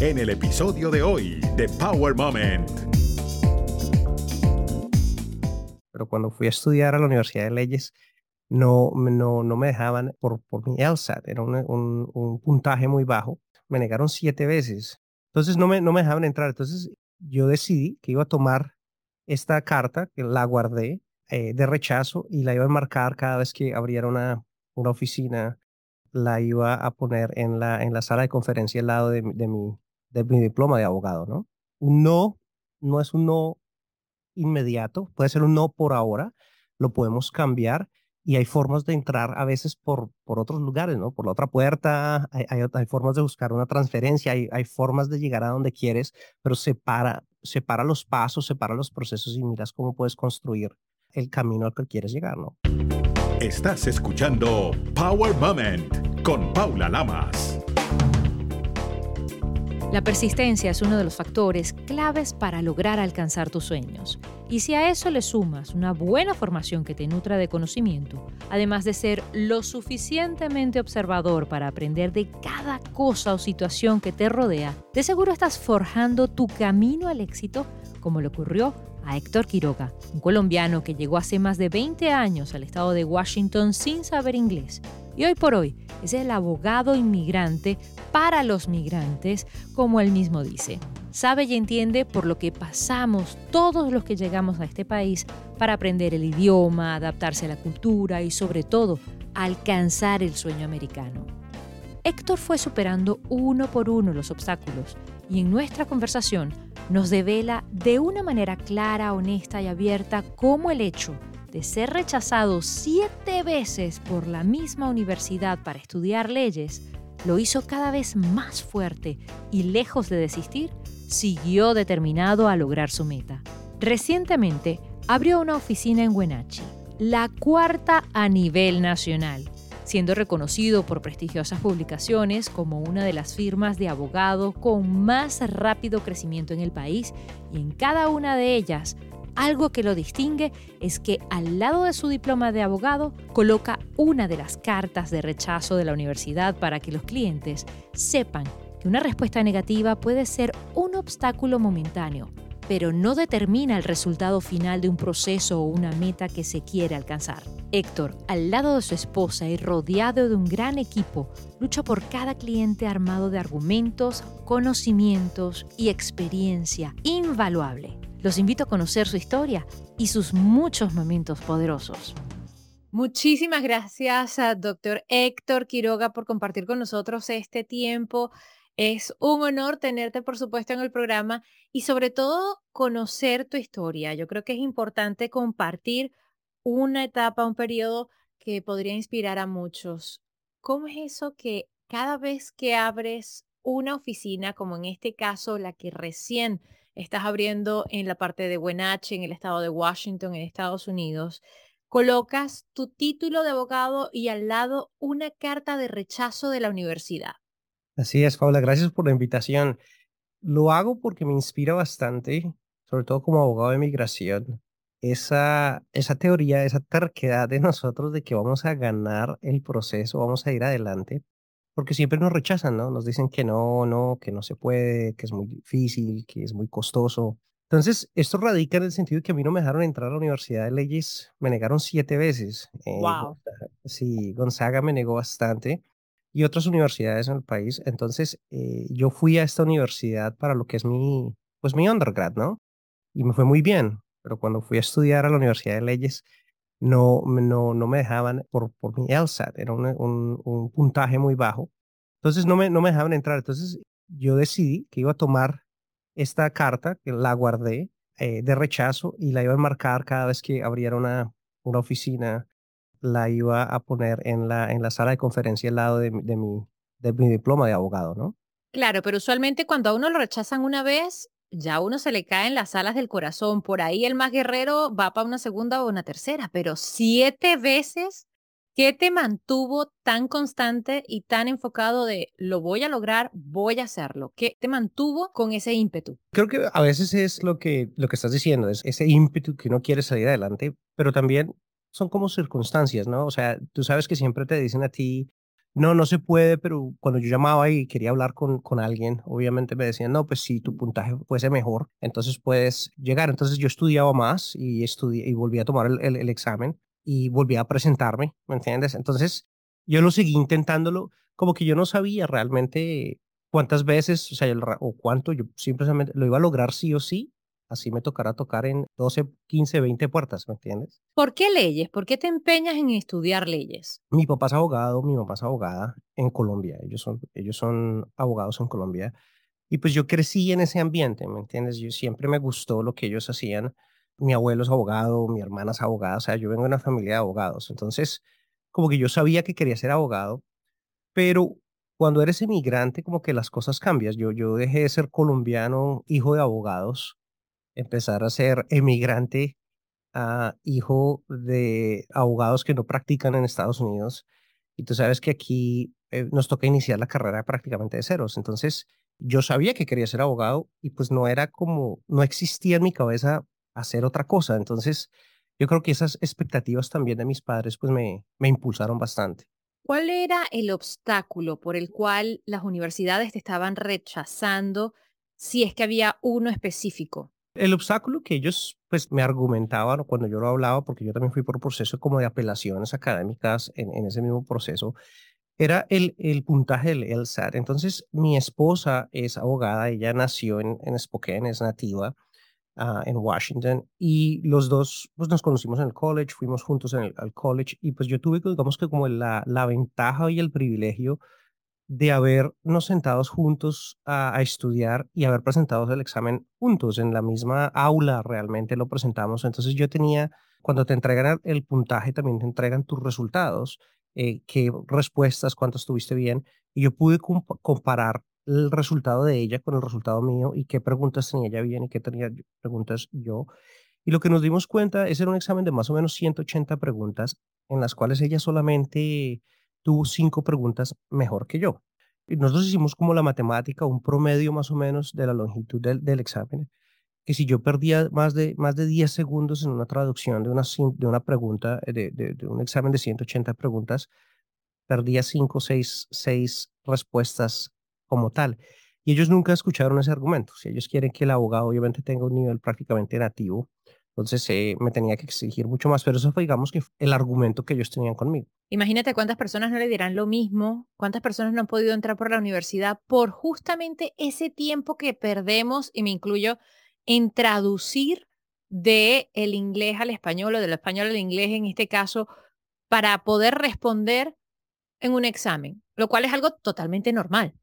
en el episodio de hoy de Power Moment. Pero cuando fui a estudiar a la Universidad de Leyes, no, no, no me dejaban por, por mi LSAT, era un, un, un puntaje muy bajo. Me negaron siete veces. Entonces no me, no me dejaban entrar. Entonces yo decidí que iba a tomar esta carta, que la guardé eh, de rechazo y la iba a marcar cada vez que abriera una, una oficina, la iba a poner en la, en la sala de conferencia al lado de, de, mi, de mi diploma de abogado, ¿no? Un no no es un no inmediato, puede ser un no por ahora, lo podemos cambiar y hay formas de entrar a veces por, por otros lugares, ¿no? Por la otra puerta, hay, hay, hay formas de buscar una transferencia, hay, hay, formas de llegar a donde quieres, pero separa, separa los pasos, separa los procesos y miras cómo puedes construir el camino al que quieres llegar, ¿no? Estás escuchando Power Moment con Paula Lamas. La persistencia es uno de los factores claves para lograr alcanzar tus sueños. Y si a eso le sumas una buena formación que te nutra de conocimiento, además de ser lo suficientemente observador para aprender de cada cosa o situación que te rodea, de seguro estás forjando tu camino al éxito como le ocurrió a Héctor Quiroga, un colombiano que llegó hace más de 20 años al estado de Washington sin saber inglés y hoy por hoy es el abogado inmigrante para los migrantes, como él mismo dice. Sabe y entiende por lo que pasamos todos los que llegamos a este país para aprender el idioma, adaptarse a la cultura y sobre todo alcanzar el sueño americano. Héctor fue superando uno por uno los obstáculos y en nuestra conversación nos devela de una manera clara, honesta y abierta cómo el hecho de ser rechazado siete veces por la misma universidad para estudiar leyes, lo hizo cada vez más fuerte y lejos de desistir, siguió determinado a lograr su meta. Recientemente abrió una oficina en Wenatchee, la cuarta a nivel nacional, siendo reconocido por prestigiosas publicaciones como una de las firmas de abogados con más rápido crecimiento en el país y en cada una de ellas algo que lo distingue es que al lado de su diploma de abogado coloca una de las cartas de rechazo de la universidad para que los clientes sepan que una respuesta negativa puede ser un obstáculo momentáneo, pero no determina el resultado final de un proceso o una meta que se quiere alcanzar. Héctor, al lado de su esposa y rodeado de un gran equipo, lucha por cada cliente armado de argumentos, conocimientos y experiencia invaluable. Los invito a conocer su historia y sus muchos momentos poderosos. Muchísimas gracias a doctor Héctor Quiroga por compartir con nosotros este tiempo. Es un honor tenerte, por supuesto, en el programa y sobre todo conocer tu historia. Yo creo que es importante compartir una etapa, un periodo que podría inspirar a muchos. ¿Cómo es eso que cada vez que abres una oficina, como en este caso la que recién estás abriendo en la parte de Wenatchee, en el estado de Washington, en Estados Unidos, colocas tu título de abogado y al lado una carta de rechazo de la universidad. Así es, Paula, gracias por la invitación. Lo hago porque me inspira bastante, sobre todo como abogado de migración, esa, esa teoría, esa terquedad de nosotros de que vamos a ganar el proceso, vamos a ir adelante, porque siempre nos rechazan, ¿no? Nos dicen que no, no, que no se puede, que es muy difícil, que es muy costoso. Entonces, esto radica en el sentido de que a mí no me dejaron entrar a la Universidad de Leyes, me negaron siete veces. wow. Eh, sí, Gonzaga me negó bastante y otras universidades en el país. Entonces, eh, yo fui a esta universidad para lo que es mi, pues mi undergrad, ¿no? Y me fue muy bien, pero cuando fui a estudiar a la Universidad de Leyes, no, no, no me dejaban por, por mi LSAT, era un, un, un, puntaje muy bajo. Entonces no me, no me dejaban entrar. Entonces yo decidí que iba a tomar esta carta, que la guardé eh, de rechazo y la iba a marcar cada vez que abriera una, una oficina, la iba a poner en la, en la sala de conferencia al lado de, de, mi, de mi diploma de abogado, ¿no? Claro, pero usualmente cuando a uno lo rechazan una vez, ya a uno se le caen las alas del corazón. Por ahí el más guerrero va para una segunda o una tercera, pero siete veces, ¿qué te mantuvo tan constante y tan enfocado de lo voy a lograr, voy a hacerlo? ¿Qué te mantuvo con ese ímpetu? Creo que a veces es lo que, lo que estás diciendo, es ese ímpetu que uno quiere salir adelante, pero también son como circunstancias, ¿no? O sea, tú sabes que siempre te dicen a ti, no, no se puede, pero cuando yo llamaba y quería hablar con, con alguien, obviamente me decían, no, pues si tu puntaje fuese mejor, entonces puedes llegar. Entonces yo estudiaba más y, estudié, y volví a tomar el, el, examen y volví a presentarme, ¿me entiendes? Entonces yo lo seguí intentándolo, como que yo no sabía realmente cuántas veces, o sea, o cuánto, yo simplemente lo iba a lograr sí o sí, así me tocará tocar en 12, 15, 20 puertas, ¿me entiendes? ¿Por qué leyes? ¿Por qué te empeñas en estudiar leyes? Mi papá es abogado, mi mamá es abogada en Colombia, ellos son, ellos son abogados en Colombia. Y pues yo crecí en ese ambiente, ¿me entiendes? Yo siempre me gustó lo que ellos hacían. Mi abuelo es abogado, mi hermana es abogada, o sea, yo vengo de una familia de abogados. Entonces, como que yo sabía que quería ser abogado, pero cuando eres emigrante, como que las cosas cambian. Yo, yo dejé de ser colombiano, hijo de abogados, empezar a ser emigrante, hijo de abogados que no practican en Estados Unidos. Y tú sabes que aquí eh, nos toca iniciar la carrera prácticamente de ceros. Entonces, yo sabía que quería ser abogado y pues no era como, no existía en mi cabeza hacer otra cosa. Entonces, yo creo que esas expectativas también de mis padres pues me, me impulsaron bastante. ¿Cuál era el obstáculo por el cual las universidades te estaban rechazando si es que había uno específico? El obstáculo que ellos pues me argumentaban cuando yo lo hablaba, porque yo también fui por proceso como de apelaciones académicas en, en ese mismo proceso, era el, el puntaje del LSAT. Entonces, mi esposa es abogada, ella nació en, en Spokane, es nativa uh, en Washington, y los dos pues, nos conocimos en el college, fuimos juntos en el al college, y pues yo tuve, digamos que como la, la ventaja y el privilegio de habernos sentados juntos a, estudiar y haber presentado el examen juntos en la misma aula, realmente lo presentamos. Entonces yo tenía, cuando te entregan el puntaje, también te entregan tus resultados, eh, qué respuestas, cuántas tuviste bien, y yo pude comparar el resultado de ella con el resultado mío y qué preguntas tenía ella bien y qué tenía preguntas yo. Y lo que nos dimos cuenta es era un examen de más o menos 180 preguntas en las cuales ella solamente tuvo cinco preguntas mejor que yo. Y nosotros hicimos como la matemática, un promedio más o menos de la longitud del, del examen, que si yo perdía más de, más de 10 segundos en una traducción de una, de una pregunta, eh, de, de, un examen de 180 preguntas, perdía 5 o 6, seis respuestas como tal. Y ellos nunca escucharon ese argumento. Si ellos quieren que el abogado obviamente tenga un nivel prácticamente nativo, entonces eh, me tenía que exigir mucho más, pero eso fue, digamos, que el argumento que ellos tenían conmigo. Imagínate cuántas personas no le dirán lo mismo, cuántas personas no han podido entrar por la universidad por justamente ese tiempo que perdemos, y me incluyo, en traducir de el inglés al español o del español al inglés en este caso, para poder responder en un examen, lo cual es algo totalmente normal,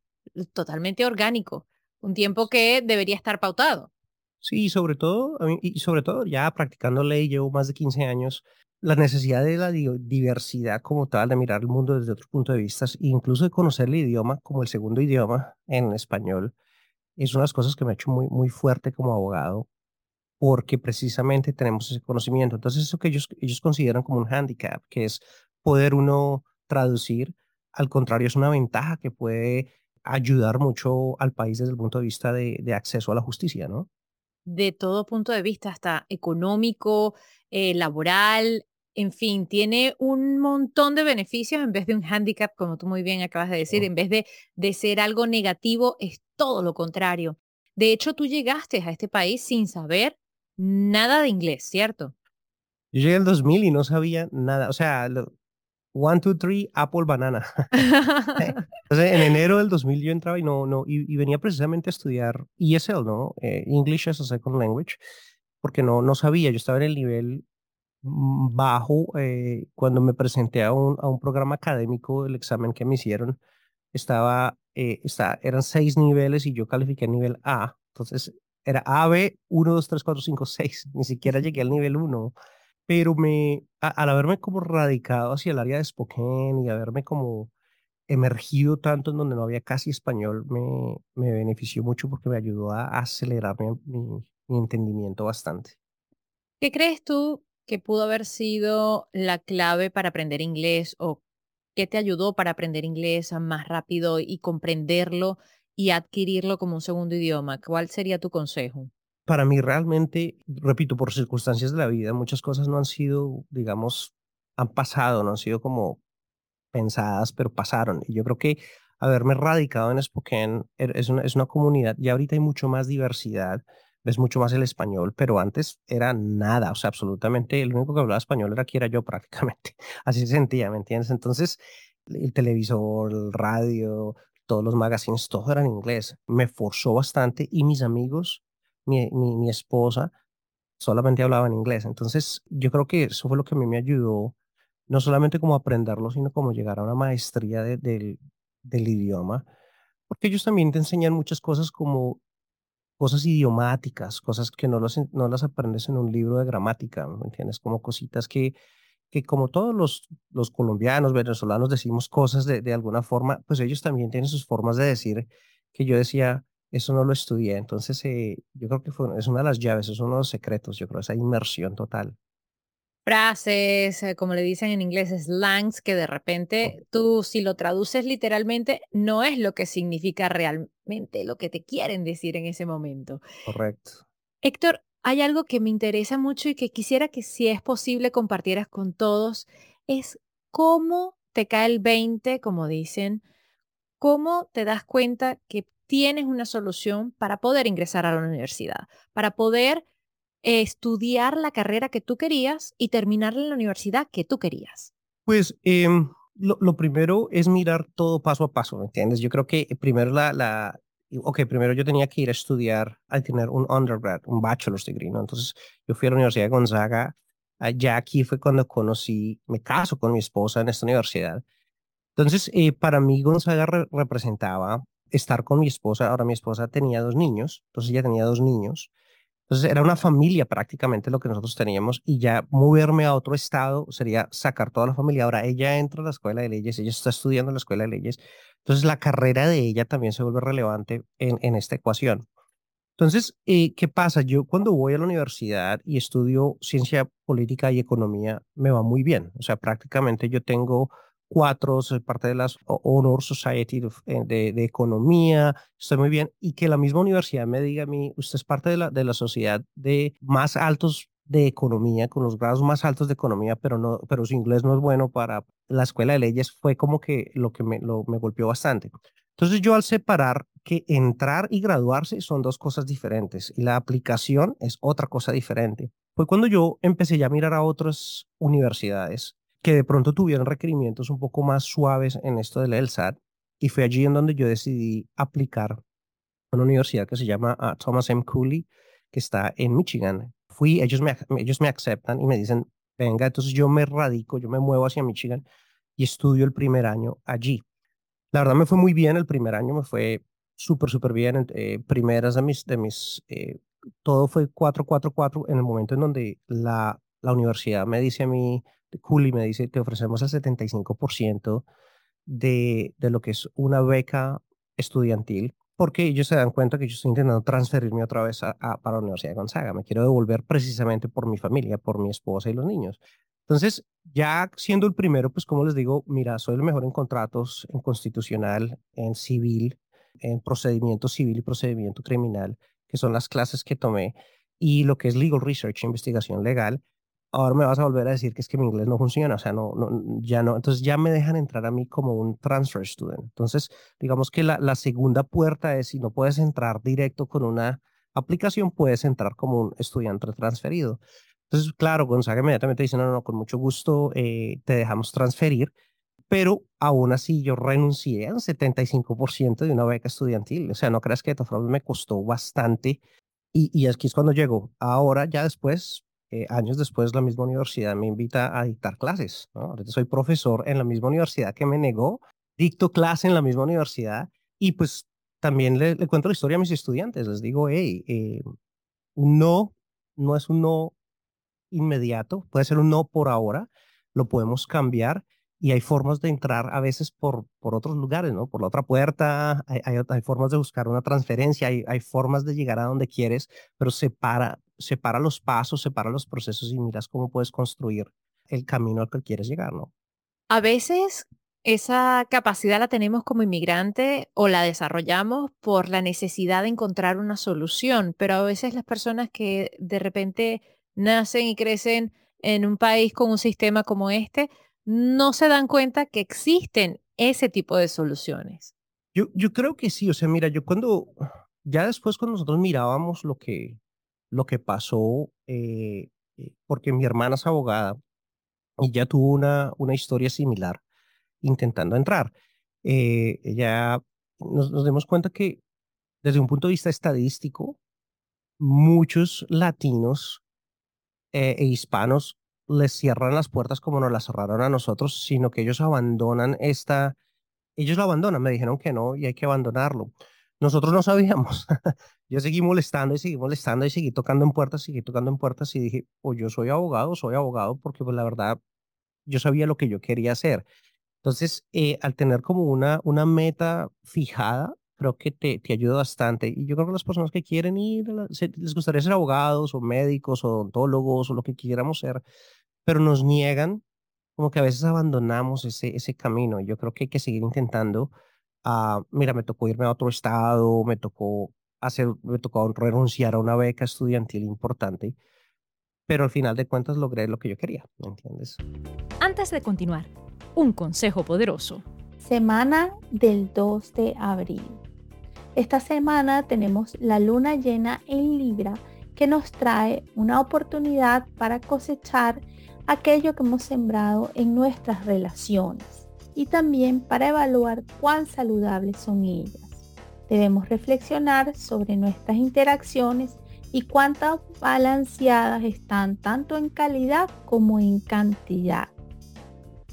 totalmente orgánico, un tiempo que debería estar pautado. Sí, sobre todo, y sobre todo ya practicando ley, llevo más de 15 años, la necesidad de la diversidad como tal, de mirar el mundo desde otros puntos de vista, incluso de conocer el idioma como el segundo idioma en español, es una de las cosas que me ha hecho muy, muy fuerte como abogado, porque precisamente tenemos ese conocimiento. Entonces, eso que ellos, ellos consideran como un handicap, que es poder uno traducir, al contrario, es una ventaja que puede ayudar mucho al país desde el punto de vista de, de acceso a la justicia, ¿no? De todo punto de vista, hasta económico, eh, laboral, en fin, tiene un montón de beneficios en vez de un handicap, como tú muy bien acabas de decir, en vez de, de ser algo negativo, es todo lo contrario. De hecho, tú llegaste a este país sin saber nada de inglés, ¿cierto? Yo llegué en 2000 y no sabía nada, o sea, One, two, three, Apple Banana. Entonces, en enero del 2000 yo entraba y no, no, y, venía precisamente a estudiar ESL, ¿no? Eh, English as a Second Language, porque no, no sabía, yo estaba en el nivel bajo eh, cuando me presenté a un, a un programa académico, el examen que me hicieron, estaba, eh, está, eran seis niveles y yo califiqué nivel A, entonces era A, B, 1, 2, 3, 4, 5, 6, ni siquiera llegué al nivel 1 pero me, al haberme como radicado hacia el área de Spokane y haberme como emergido tanto en donde no había casi español, me, me benefició mucho porque me ayudó a acelerar mi, mi entendimiento bastante. ¿Qué crees tú que pudo haber sido la clave para aprender inglés o qué te ayudó para aprender inglés más rápido y comprenderlo y adquirirlo como un segundo idioma? ¿Cuál sería tu consejo? Para mí realmente, repito, por circunstancias de la vida, muchas cosas no han sido, digamos, han pasado, no han sido como pensadas, pero pasaron. Y yo creo que haberme radicado en Spokane er, es una, es una comunidad, y ahorita hay mucho más diversidad, ves mucho más el español, pero antes era nada, o sea, absolutamente, el único que hablaba español era aquí era yo prácticamente, así se sentía, ¿me entiendes? Entonces, el televisor, el radio, todos los magazines, todo era en inglés, me forzó bastante y mis amigos, mi, mi, esposa, solamente hablaban inglés, entonces yo creo que eso fue lo que a mí me ayudó, no solamente como aprenderlo, sino como llegar a una maestría de, del, del idioma, porque ellos también te enseñan muchas cosas como cosas idiomáticas, cosas que no, los, no las aprendes en un libro de gramática, ¿me entiendes? Como cositas que, que como todos los, los colombianos, venezolanos decimos cosas de, de alguna forma, pues ellos también tienen sus formas de decir que yo decía, eso no lo estudié. Entonces, eh, yo creo que fue, es una de las llaves, es uno de los secretos, yo creo, esa inmersión total frases, eh, como le dicen en inglés, slangs, que de repente tú si lo traduces literalmente no es lo que significa realmente lo que te quieren decir en ese momento. Correcto. Héctor, hay algo que me interesa mucho y que quisiera que si es posible compartieras con todos, es cómo te cae el 20, como dicen, cómo te das cuenta que tienes una solución para poder ingresar a la universidad, para poder estudiar la carrera que tú querías y terminarla en la universidad que tú querías? Pues em, lo, lo, primero es mirar todo paso a paso, ¿me entiendes? Yo creo que primero la, la, ok, primero yo tenía que ir a estudiar, a tener un undergrad, un bachelor's degree, ¿no? Entonces yo fui a la Universidad de Gonzaga, ya aquí fue cuando conocí, me caso con mi esposa en esta universidad. Entonces, eh, para mí Gonzaga representaba estar con mi esposa, ahora mi esposa tenía dos niños, entonces ella tenía dos niños, entonces era una familia prácticamente lo que nosotros teníamos y ya moverme a otro estado sería sacar toda la familia. Ahora ella entra a la escuela de leyes, ella está estudiando en la escuela de leyes, entonces la carrera de ella también se vuelve relevante en, en esta ecuación. Entonces, eh, ¿qué pasa? Yo cuando voy a la universidad y estudio ciencia política y economía, me va muy bien. O sea, prácticamente yo tengo cuatro, soy parte de las Honor Society eh, de, de, Economía, estoy muy bien, y que la misma universidad me diga a mí, usted es parte de la, de la sociedad de más altos de economía, con los grados más altos de economía, pero, no, pero su inglés no es bueno para la escuela de leyes, fue como que lo que me, lo, me golpeó bastante. Entonces yo al separar que entrar y graduarse son dos cosas diferentes y la aplicación es otra cosa diferente. Fue cuando yo empecé ya a mirar a otras universidades que de pronto tuvieron requerimientos un poco más suaves en esto del LSAT y fue allí en donde yo decidí aplicar a una universidad que se llama ah, Thomas M. Cooley, que está en Michigan. Fui, ellos me, ellos me aceptan y me dicen, venga, entonces yo me radico, yo me muevo hacia Michigan y estudio el primer año allí. La verdad me fue muy bien el primer año, me fue súper, súper bien. Eh, primeras de mis, de mis eh, todo fue 4-4-4 en el momento en donde la, la universidad me dice a mí, Cooley me dice, te ofrecemos el 75% de, de lo que es una beca estudiantil, porque ellos se dan cuenta que yo estoy intentando transferirme otra vez a, para la Universidad de Gonzaga. Me quiero devolver precisamente por mi familia, por mi esposa y los niños. Entonces, ya siendo el primero, pues como les digo, mira, soy el mejor en contratos, en constitucional, en civil, en procedimiento civil y procedimiento criminal, que son las clases que tomé, y lo que es legal research, investigación legal, ahora me vas a volver a decir que es que mi inglés no funciona, o sea, no, no, ya no, entonces ya me dejan entrar a mí como un transfer student. Entonces, digamos que la, la segunda puerta es si no puedes entrar directo con una aplicación, puedes entrar como un estudiante transferido. Entonces, claro, Gonzaga inmediatamente dice, no, no, con mucho gusto eh, te dejamos transferir, pero aún así yo renuncié al 75% de una beca estudiantil. O sea, no creas que de todas me costó bastante. Y, y aquí es cuando llego. Ahora, ya después, eh, años después la misma universidad me invita a dictar clases. Ahorita soy profesor en la misma universidad que me negó, dicto clase en la misma universidad y pues también le, cuento la historia a mis estudiantes. Les digo, hey, eh, no no es un no inmediato, puede ser un no por ahora, lo podemos cambiar y hay formas de entrar a veces por, por otros lugares. Por la otra puerta, hay formas de buscar una transferencia, hay, hay, formas de llegar a donde quieres, pero separa, separa los pasos, separa los procesos y miras cómo puedes construir el camino al que quieres llegar, ¿no? A veces esa capacidad la tenemos como inmigrante o la desarrollamos por la necesidad de encontrar una solución, pero a veces las personas que de repente nacen y crecen en un país con un sistema como este, no se dan cuenta que existen ese tipo de soluciones. Yo, yo creo que sí, o sea, mira, yo cuando, ya después cuando nosotros mirábamos lo que, lo que pasó, eh, eh, porque mi hermana es abogada y ya tuvo una, una historia similar intentando entrar. Eh, ella nos, nos dimos cuenta que desde un punto de vista estadístico, muchos latinos e hispanos les cierran las puertas como nos las cerraron a nosotros, sino que ellos abandonan esta, ellos lo abandonan, me dijeron que no y hay que abandonarlo. Nosotros no sabíamos. yo seguí molestando y seguí molestando y seguí tocando en puertas, seguí tocando en puertas y dije, pues yo soy abogado, soy abogado porque pues la verdad yo sabía lo que yo quería hacer. Entonces, eh, al tener como una, una meta fijada, creo que te, te ayuda bastante. Y yo creo que las personas que quieren ir, les gustaría ser abogados o médicos o odontólogos o lo que quieramos ser, pero nos niegan, como que a veces abandonamos ese, ese camino. Yo creo que hay que seguir intentando. Uh, mira, me tocó irme a otro estado, me tocó hacer, me tocó renunciar a una beca estudiantil importante, pero al final de cuentas logré lo que yo quería, ¿me entiendes? Antes de continuar, un consejo poderoso. Semana del 2 de abril. Esta semana tenemos la luna llena en Libra que nos trae una oportunidad para cosechar aquello que hemos sembrado en nuestras relaciones y también para evaluar cuán saludables son ellas. Debemos reflexionar sobre nuestras interacciones y cuántas balanceadas están tanto en calidad como en cantidad.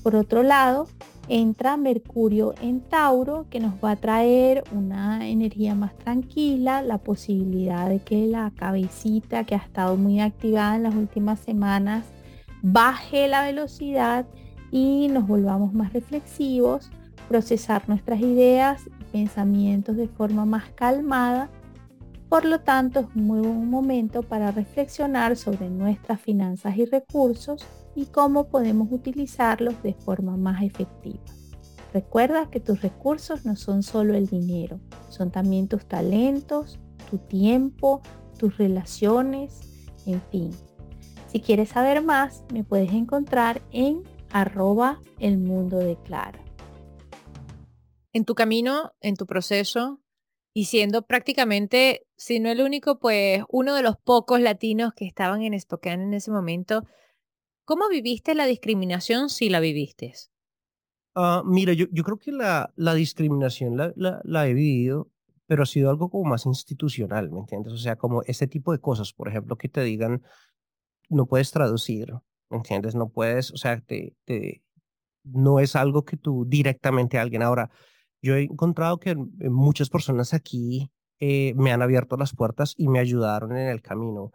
Por otro lado, entra Mercurio en Tauro, que nos va a traer una energía más tranquila, la posibilidad de que la cabecita que ha estado muy activada en las últimas semanas baje la velocidad y nos volvamos más reflexivos, procesar nuestras ideas y pensamientos de forma más calmada. Por lo tanto, es un muy buen momento para reflexionar sobre nuestras finanzas y recursos y cómo podemos utilizarlos de forma más efectiva. Recuerda que tus recursos no son solo el dinero, son también tus talentos, tu tiempo, tus relaciones, en fin. Si quieres saber más, me puedes encontrar en arroba el mundo de Clara. En tu camino, en tu proceso, y siendo prácticamente, si no el único, pues uno de los pocos latinos que estaban en Spokane en ese momento, ¿Cómo viviste la discriminación si la viviste? Uh, mira, yo, yo creo que la, la discriminación la, la, la, he vivido, pero ha sido algo como más institucional, ¿me entiendes? O sea, como este tipo de cosas, por ejemplo, que te digan, no puedes traducir, ¿me entiendes? No puedes, o sea, te, te, no es algo que tú directamente a alguien. Ahora, yo he encontrado que muchas personas aquí eh, me han abierto las puertas y me ayudaron en el camino.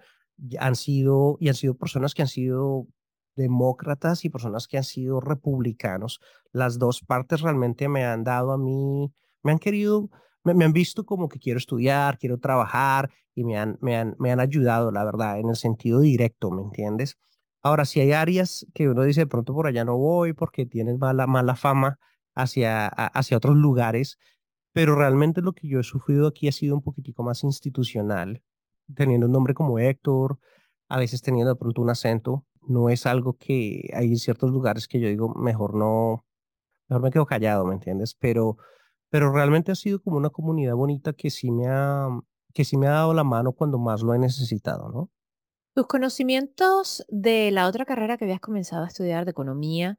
Han sido, y han sido personas que han sido demócratas y personas que han sido republicanos. Las dos partes realmente me han dado a mí, me han querido, me, han visto como que quiero estudiar, quiero trabajar y me han, me, han, me han ayudado, la verdad, en el sentido directo, ¿me entiendes? Ahora, si hay áreas que uno dice, de pronto por allá no voy porque tienen mala, mala fama hacia, hacia otros lugares, pero realmente lo que yo he sufrido aquí ha sido un poquitico más institucional, teniendo un nombre como Héctor, a veces teniendo de pronto un acento, no es algo que hay ciertos lugares que yo digo, mejor no, mejor me quedo callado, ¿me entiendes? Pero, pero realmente ha sido como una comunidad bonita que sí me ha, que sí me ha dado la mano cuando más lo he necesitado, ¿no? Tus conocimientos de la otra carrera que habías comenzado a estudiar, de economía,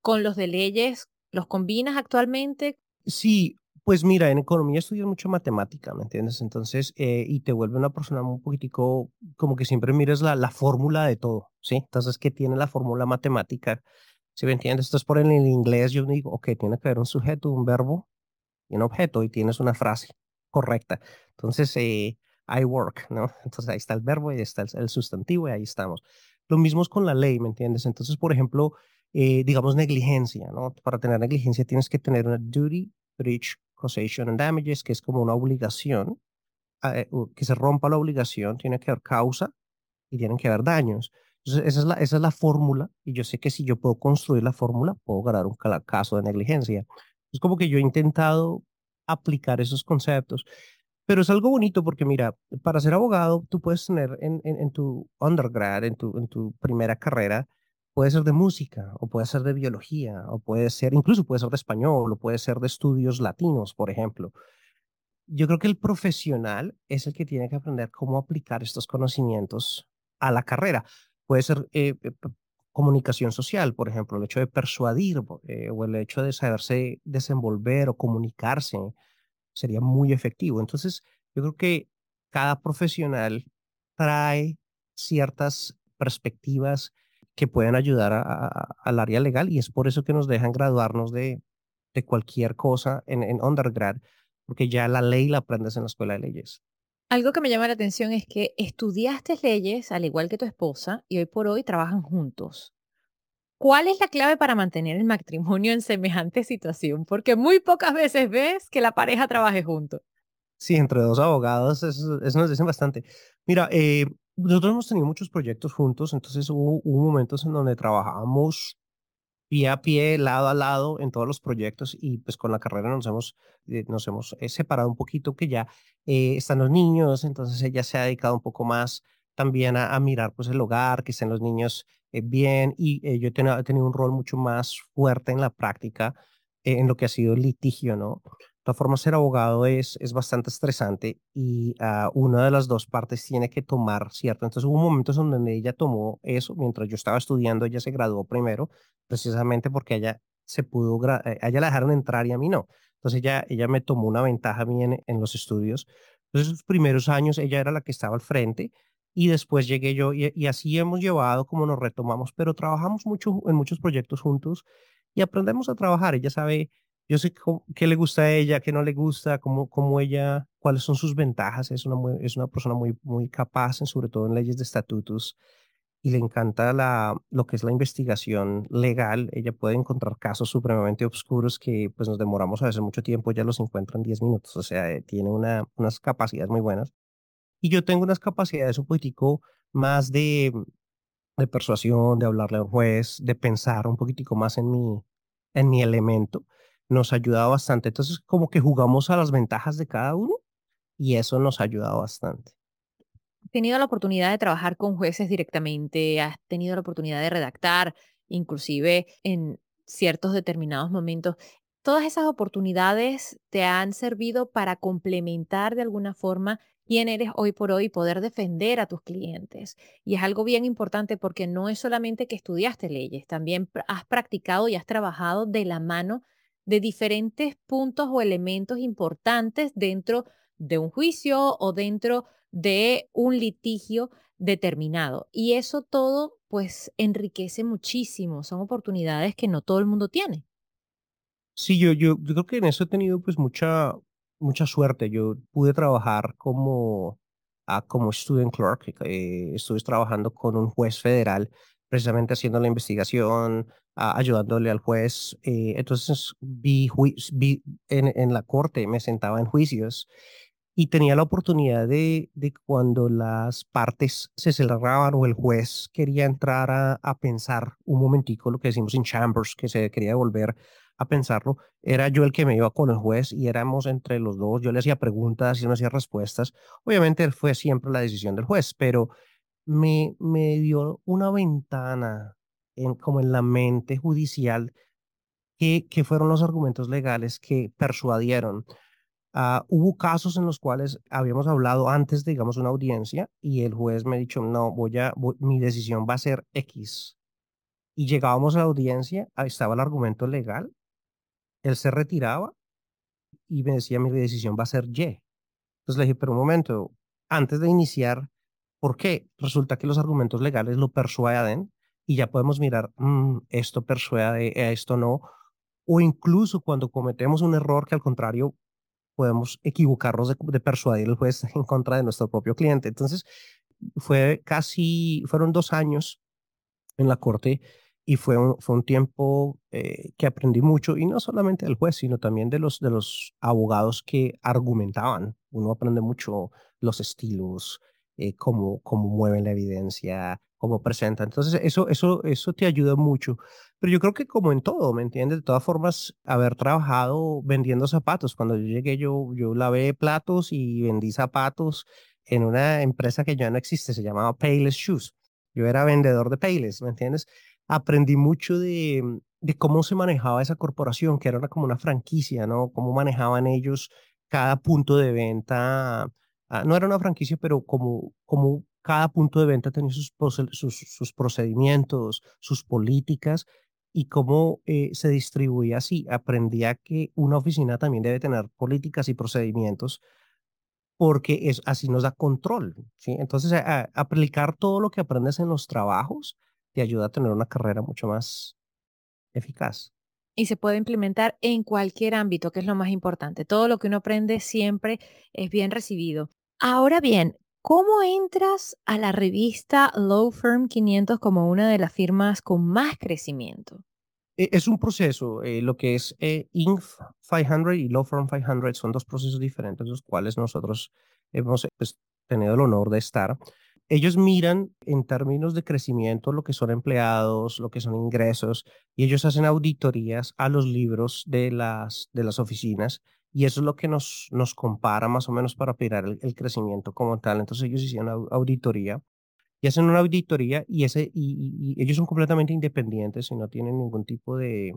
con los de leyes, ¿los combinas actualmente? Sí, pues mira, en economía estudias mucho matemática, ¿me entiendes? Entonces, eh, y te vuelve una persona un poquitico, como que siempre mires la, la fórmula de todo, ¿sí? Entonces, ¿qué tiene la fórmula matemática? ¿Sí me entiendes? Entonces, por en el inglés yo digo, ok, tiene que haber un sujeto, un verbo y un objeto y tienes una frase correcta. Entonces, eh, I work, ¿no? Entonces, ahí está el verbo y está el, sustantivo y ahí estamos. Lo mismo es con la ley, ¿me entiendes? Entonces, por ejemplo, eh, digamos negligencia, ¿no? Para tener negligencia tienes que tener una duty, breach, causation and damages, que es como una obligación, eh, que se rompa la obligación, tiene que haber causa y tienen que haber daños. Entonces, esa es la, esa es la fórmula y yo sé que si yo puedo construir la fórmula, puedo ganar un caso de negligencia. Es como que yo he intentado aplicar esos conceptos, pero es algo bonito porque mira, para ser abogado, tú puedes tener en, tu undergrad, en tu, primera carrera, puede ser de música, o puede ser de biología, o puede ser, incluso puede ser de español, o puede ser de estudios latinos, por ejemplo. Yo creo que el profesional es el que tiene que aprender cómo aplicar estos conocimientos a la carrera. Puede ser eh, comunicación social, por ejemplo, el hecho de persuadir eh, o el hecho de saberse desenvolver o comunicarse sería muy efectivo. Entonces, yo creo que cada profesional trae ciertas perspectivas que pueden ayudar al área legal y es por eso que nos dejan graduarnos de, de cualquier cosa en, en undergrad porque ya la ley la aprendes en la escuela de leyes. Algo que me llama la atención es que estudiaste leyes al igual que tu esposa y hoy por hoy trabajan juntos. ¿Cuál es la clave para mantener el matrimonio en semejante situación? Porque muy pocas veces ves que la pareja trabaje juntos. Sí, entre dos abogados, eso, nos dicen bastante. Mira, eh, nosotros hemos tenido muchos proyectos juntos, entonces hubo, momentos en donde trabajábamos pie a pie, lado a lado en todos los proyectos y pues con la carrera nos hemos, eh, nos hemos eh, separado un poquito que ya están los niños, entonces ella se ha dedicado un poco más también a, mirar pues el hogar, que estén los niños bien y yo he tenido, un rol mucho más fuerte en la práctica en lo que ha sido el litigio, ¿no? todas formas, ser abogado es, es bastante estresante y uh, una de las dos partes tiene que tomar, ¿cierto? Entonces hubo momentos en donde ella tomó eso, mientras yo estaba estudiando, ella se graduó primero, precisamente porque ella se pudo, eh, a ella la dejaron entrar y a mí no. Entonces ella, ella me tomó una ventaja bien en, los estudios. Entonces, los primeros años ella era la que estaba al frente y después llegué yo y, así hemos llevado como nos retomamos, pero trabajamos mucho en muchos proyectos juntos y aprendemos a trabajar. Ella sabe yo sé qué le gusta a ella, qué no le gusta, cómo, cómo ella, cuáles son sus ventajas. Es una, es una persona muy, muy capaz, sobre todo en leyes de estatutos, y le encanta la, lo que es la investigación legal. Ella puede encontrar casos supremamente oscuros que pues nos demoramos a veces mucho tiempo, ya los encuentra en 10 minutos. O sea, eh, tiene una, unas capacidades muy buenas. Y yo tengo unas capacidades un poquitico más de, de persuasión, de hablarle a un juez, de pensar un poquitico más en mi, en mi elemento nos ha ayudado bastante. Entonces, como que jugamos a las ventajas de cada uno y eso nos ha ayudado bastante. ¿Has tenido la oportunidad de trabajar con jueces directamente? ¿Has tenido la oportunidad de redactar, inclusive en ciertos determinados momentos? ¿Todas esas oportunidades te han servido para complementar de alguna forma quién eres hoy por hoy poder defender a tus clientes? Y es algo bien importante porque no es solamente que estudiaste leyes, también has practicado y has trabajado de la mano de diferentes puntos o elementos importantes dentro de un juicio o dentro de un litigio determinado. Y eso todo pues enriquece muchísimo. Son oportunidades que no todo el mundo tiene. Sí, yo, yo, creo que en eso he tenido pues mucha, mucha suerte. Yo pude trabajar como, ah, como student clerk. Eh, estuve trabajando con un juez federal precisamente haciendo la investigación, ayudándole al juez. Eh, entonces vi, vi en, en, la corte, me sentaba en juicios y tenía la oportunidad de, de cuando las partes se cerraban o el juez quería entrar a, a, pensar un momentico, lo que decimos en chambers, que se quería devolver a pensarlo, era yo el que me iba con el juez y éramos entre los dos, yo le hacía preguntas y él hacía respuestas. Obviamente fue siempre la decisión del juez, pero me, me dio una ventana en, como en la mente judicial que, que fueron los argumentos legales que persuadieron. Uh, hubo casos en los cuales habíamos hablado antes, digamos, una audiencia y el juez me ha dicho, no, voy a, mi decisión va a ser X. Y llegábamos a la audiencia, ahí estaba el argumento legal, él se retiraba y me decía, mi decisión va a ser Y. Entonces le dije, pero un momento, antes de iniciar ¿Por qué? Resulta que los argumentos legales lo persuaden y ya podemos mirar, mm, esto persuade, esto no. O incluso cuando cometemos un error que al contrario podemos equivocarnos de, persuadir al juez en contra de nuestro propio cliente. Entonces, fue casi, fueron dos años en la corte y fue un, fue un tiempo eh, que aprendí mucho y no solamente del juez, sino también de los, de los abogados que argumentaban. Uno aprende mucho los estilos, eh, cómo, cómo mueven la evidencia, cómo presentan. Entonces, eso, eso, eso te ayuda mucho. Pero yo creo que como en todo, ¿me entiendes? De todas formas, haber trabajado vendiendo zapatos. Cuando yo llegué, yo, yo lavé platos y vendí zapatos en una empresa que ya no existe, se llamaba Payless Shoes. Yo era vendedor de Payless, ¿me entiendes? Aprendí mucho de, de cómo se manejaba esa corporación, que era como una franquicia, ¿no? Cómo manejaban ellos cada punto de venta. Ah, no era una franquicia, pero como, como cada punto de venta tenía sus, sus, procedimientos, sus políticas y cómo eh, se distribuía así. Aprendía que una oficina también debe tener políticas y procedimientos porque es, así nos da control. ¿sí? Entonces, aplicar todo lo que aprendes en los trabajos te ayuda a tener una carrera mucho más eficaz. Y se puede implementar en cualquier ámbito, que es lo más importante. Todo lo que uno aprende siempre es bien recibido. Ahora bien, ¿cómo entras a la revista Law Firm 500 como una de las firmas con más crecimiento? E, es un proceso, eh, lo que es eh, Inc. 500 y Law Firm 500 son dos procesos diferentes, los cuales nosotros hemos pues, tenido el honor de estar ellos miran en términos de crecimiento lo que son empleados, lo que son ingresos, y ellos hacen auditorías a los libros de las, de las oficinas, y eso es lo que nos, nos compara más o menos para operar el, crecimiento como tal. Entonces ellos hicieron auditoría y hacen una auditoría y, ese, y, ellos son completamente independientes y no tienen ningún tipo de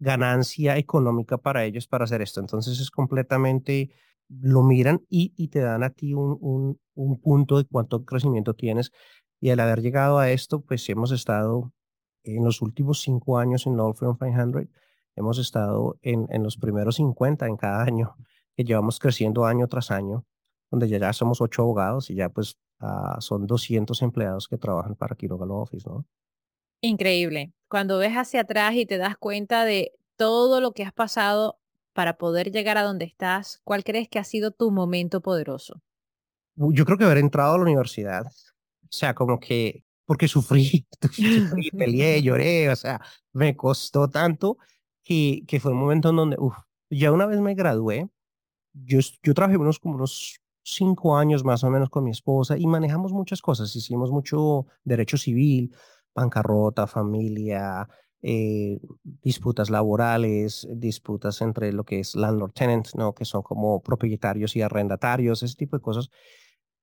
ganancia económica para ellos para hacer esto. Entonces es completamente lo miran y, te dan a ti un, un, punto de cuánto crecimiento tienes. Y al haber llegado a esto, pues hemos estado en los últimos cinco años en Law Firm 500, hemos estado en, en los primeros 50 en cada año, que llevamos creciendo año tras año, donde ya, ya somos ocho abogados y ya pues ah, son 200 empleados que trabajan para Quiroga Law Office, ¿no? Increíble. Cuando ves hacia atrás y te das cuenta de todo lo que has pasado para poder llegar a donde estás, ¿cuál crees que ha sido tu momento poderoso? Yo creo que haber entrado a la universidad, o sea, como que, porque sufrí, sufrí peleé, lloré, o sea, me costó tanto que, que fue un momento en donde, uff, ya una vez me gradué, yo, yo trabajé unos como unos cinco años más o menos con mi esposa y manejamos muchas cosas, hicimos mucho derecho civil, bancarrota, familia, eh, disputas laborales, disputas entre lo que es landlord-tenant, ¿no? que son como propietarios y arrendatarios, ese tipo de cosas.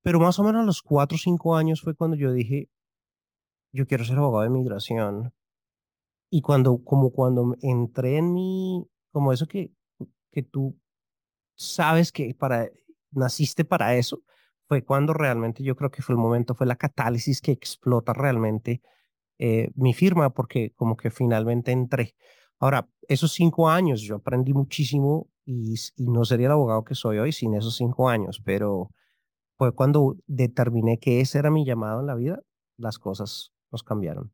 Pero más o menos a los cuatro o cinco años fue cuando yo dije, yo quiero ser abogado de migración. Y cuando, como cuando entré en mi, como eso que, que tú sabes que para, naciste para eso, fue cuando realmente yo creo que fue el momento, fue la catálisis que explota realmente eh, mi firma porque como que finalmente entré. Ahora, esos cinco años yo aprendí muchísimo y, no sería el abogado que soy hoy sin esos cinco años, pero fue cuando determiné que ese era mi llamado en la vida, las cosas nos cambiaron.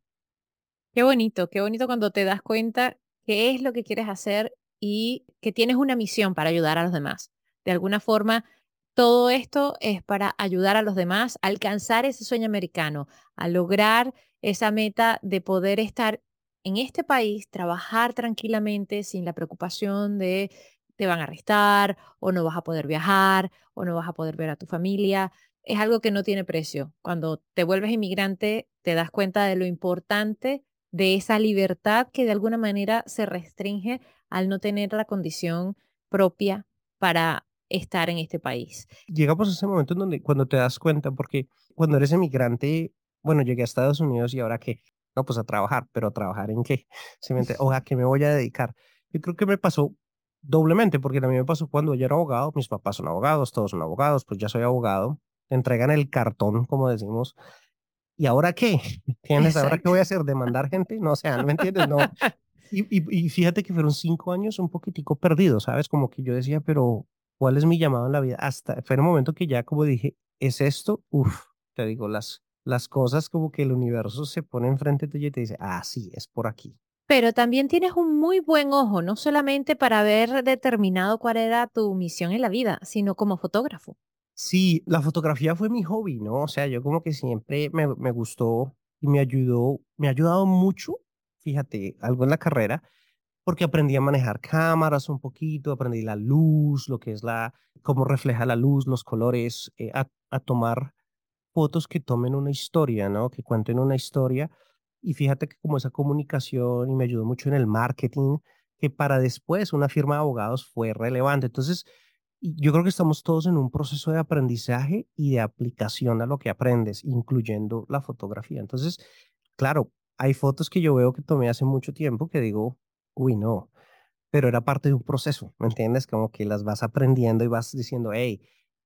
Qué bonito, qué bonito cuando te das cuenta qué es lo que quieres hacer y que tienes una misión para ayudar a los demás. De alguna forma, todo esto es para ayudar a los demás a alcanzar ese sueño americano, a lograr esa meta de poder estar en este país, trabajar tranquilamente sin la preocupación de te van a arrestar o no vas a poder viajar o no vas a poder ver a tu familia. Es algo que no tiene precio. Cuando te vuelves inmigrante, te das cuenta de lo importante de esa libertad que de alguna manera se restringe al no tener la condición propia para estar en este país. Llegamos a ese momento en donde cuando te das cuenta, porque cuando eres inmigrante bueno, llegué a Estados Unidos y ahora qué, no, pues a trabajar, pero a trabajar en qué, simplemente, o a qué me voy a dedicar. Yo creo que me pasó doblemente, porque también me pasó cuando yo era abogado, mis papás son abogados, todos son abogados, pues ya soy abogado, entregan el cartón, como decimos, ¿y ahora qué? ¿Tienes ahora qué voy a hacer? ¿Demandar gente? No, o sea, ¿no me entiendes? No. Y, y, y fíjate que fueron cinco años un poquitico perdidos, ¿sabes? Como que yo decía, pero ¿cuál es mi llamado en la vida? Hasta fue un momento que ya como dije, ¿es esto? Uf, te digo, las, las cosas como que el universo se pone enfrente tuyo y te dice, ah, sí, es por aquí. Pero también tienes un muy buen ojo, no solamente para haber determinado cuál era tu misión en la vida, sino como fotógrafo. Sí, la fotografía fue mi hobby, ¿no? O sea, yo como que siempre me, me gustó y me ayudó, me ha ayudado mucho, fíjate, algo en la carrera, porque aprendí a manejar cámaras un poquito, aprendí la luz, lo que es la, cómo refleja la luz, los colores, eh, a, a tomar fotos que tomen una historia, ¿no? Que cuenten una historia. Y fíjate que como esa comunicación y me ayudó mucho en el marketing, que para después una firma de abogados fue relevante. Entonces, yo creo que estamos todos en un proceso de aprendizaje y de aplicación a lo que aprendes, incluyendo la fotografía. Entonces, claro, hay fotos que yo veo que tomé hace mucho tiempo que digo, uy, no, pero era parte de un proceso, ¿me entiendes? Como que las vas aprendiendo y vas diciendo, hey,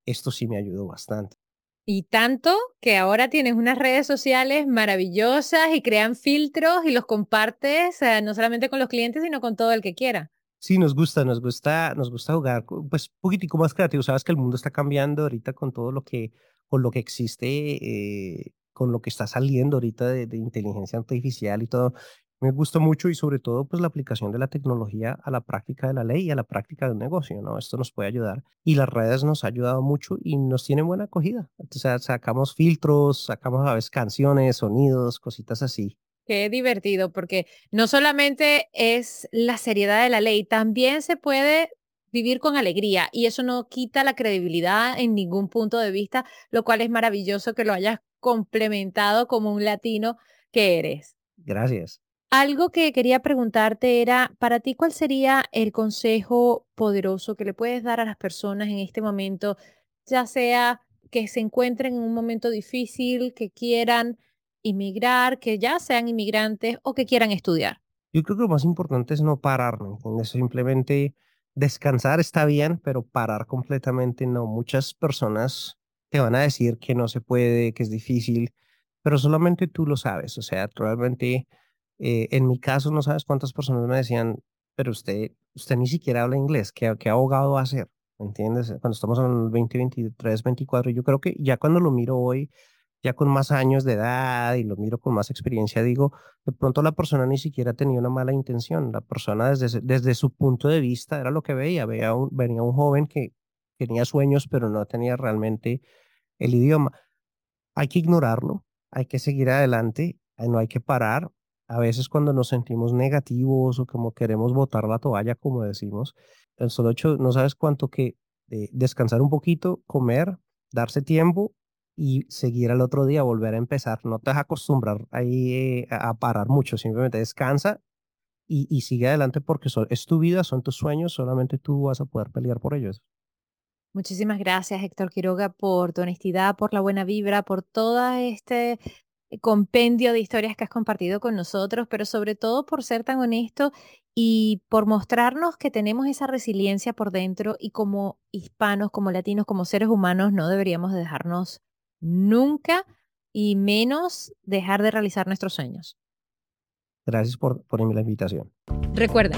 esto sí me ayudó bastante. Y tanto que ahora tienes unas redes sociales maravillosas y crean filtros y los compartes no solamente con los clientes, sino con todo el que quiera. Sí, nos gusta, nos gusta, nos gusta jugar, pues un poquitico más creativo. Sabes que el mundo está cambiando ahorita con todo lo que, con lo que existe, eh, con lo que está saliendo ahorita de inteligencia artificial y todo. Me gusta mucho y sobre todo pues la aplicación de la tecnología a la práctica de la ley y a la práctica de un negocio, ¿no? Esto nos puede ayudar y las redes nos ha ayudado mucho y nos tienen buena acogida. O sea, sacamos filtros, sacamos a veces canciones, sonidos, cositas así. Qué divertido, porque no solamente es la seriedad de la ley, también se puede vivir con alegría y eso no quita la credibilidad en ningún punto de vista, lo cual es maravilloso que lo hayas complementado como un latino que eres. Gracias. Algo que quería preguntarte era, para ti, ¿cuál sería el consejo poderoso que le puedes dar a las personas en este momento, ya sea que se encuentren en un momento difícil, que quieran inmigrar, que ya sean inmigrantes o que quieran estudiar? Yo creo que lo más importante es no parar, ¿me Simplemente descansar está bien, pero parar completamente no. Muchas personas te van a decir que no se puede, que es difícil, pero solamente tú lo sabes. O sea, realmente eh, en mi caso, no sabes cuántas personas me decían, pero usted, usted ni siquiera habla inglés, ¿qué, qué abogado va a ser? ¿Me entiendes? Cuando estamos en el 2023, 24, yo creo que ya cuando lo miro hoy, ya con más años de edad y lo miro con más experiencia, digo, de pronto la persona ni siquiera tenía una mala intención. La persona desde, desde su punto de vista era lo que veía. veía un, venía un joven que tenía sueños, pero no tenía realmente el idioma. Hay que ignorarlo, hay que seguir adelante, no hay que parar a veces cuando nos sentimos negativos o como queremos botar la toalla, como decimos, el solo hecho, no sabes cuánto que descansar un poquito, comer, darse tiempo y seguir al otro día, volver a empezar. No te vas a acostumbrar ahí eh, a parar mucho, simplemente descansa y, sigue adelante porque es tu vida, son tus sueños, solamente tú vas a poder pelear por ellos. Muchísimas gracias, Héctor Quiroga, por tu honestidad, por la buena vibra, por toda este eh, compendio de historias que has compartido con nosotros, pero sobre todo por ser tan honesto y por mostrarnos que tenemos esa resiliencia por dentro y como hispanos, como latinos, como seres humanos, no deberíamos dejarnos nunca y menos dejar de realizar nuestros sueños. Gracias por, por la invitación. Recuerda,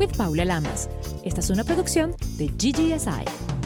with Paula Lamas. Esta es una producción de GGSI.